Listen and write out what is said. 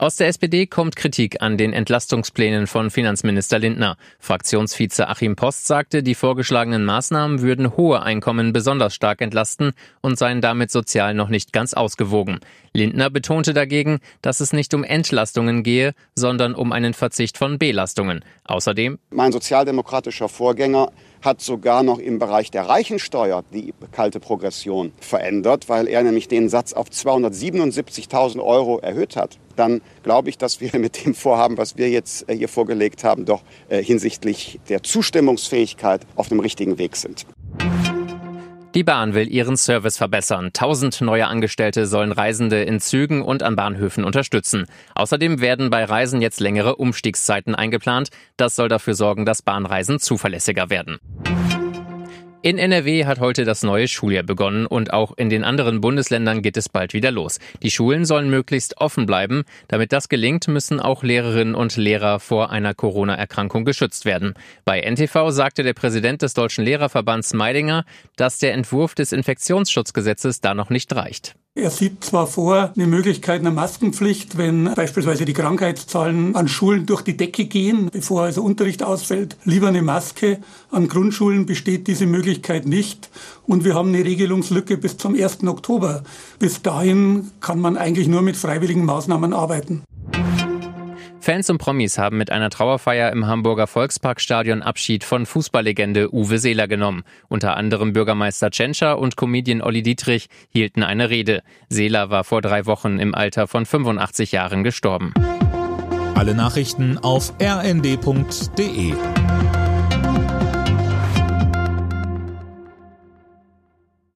Aus der SPD kommt Kritik an den Entlastungsplänen von Finanzminister Lindner. Fraktionsvize Achim Post sagte, die vorgeschlagenen Maßnahmen würden hohe Einkommen besonders stark entlasten und seien damit sozial noch nicht ganz ausgewogen. Lindner betonte dagegen, dass es nicht um Entlastungen gehe, sondern um einen Verzicht von Belastungen. Außerdem Mein sozialdemokratischer Vorgänger hat sogar noch im Bereich der Reichensteuer die kalte Progression verändert, weil er nämlich den Satz auf 277.000 Euro erhöht hat. Dann glaube ich, dass wir mit dem Vorhaben, was wir jetzt äh, hier vorgelegt haben, doch äh, hinsichtlich der Zustimmungsfähigkeit auf dem richtigen Weg sind. Die Bahn will ihren Service verbessern. Tausend neue Angestellte sollen Reisende in Zügen und an Bahnhöfen unterstützen. Außerdem werden bei Reisen jetzt längere Umstiegszeiten eingeplant. Das soll dafür sorgen, dass Bahnreisen zuverlässiger werden. In NRW hat heute das neue Schuljahr begonnen und auch in den anderen Bundesländern geht es bald wieder los. Die Schulen sollen möglichst offen bleiben. Damit das gelingt, müssen auch Lehrerinnen und Lehrer vor einer Corona-Erkrankung geschützt werden. Bei NTV sagte der Präsident des Deutschen Lehrerverbands Meidinger, dass der Entwurf des Infektionsschutzgesetzes da noch nicht reicht. Er sieht zwar vor eine Möglichkeit einer Maskenpflicht, wenn beispielsweise die Krankheitszahlen an Schulen durch die Decke gehen, bevor also Unterricht ausfällt, lieber eine Maske. An Grundschulen besteht diese Möglichkeit nicht und wir haben eine Regelungslücke bis zum 1. Oktober. Bis dahin kann man eigentlich nur mit freiwilligen Maßnahmen arbeiten. Fans und Promis haben mit einer Trauerfeier im Hamburger Volksparkstadion Abschied von Fußballlegende Uwe Seeler genommen. Unter anderem Bürgermeister Tschentscher und Comedian Olli Dietrich hielten eine Rede. Seeler war vor drei Wochen im Alter von 85 Jahren gestorben. Alle Nachrichten auf rnd.de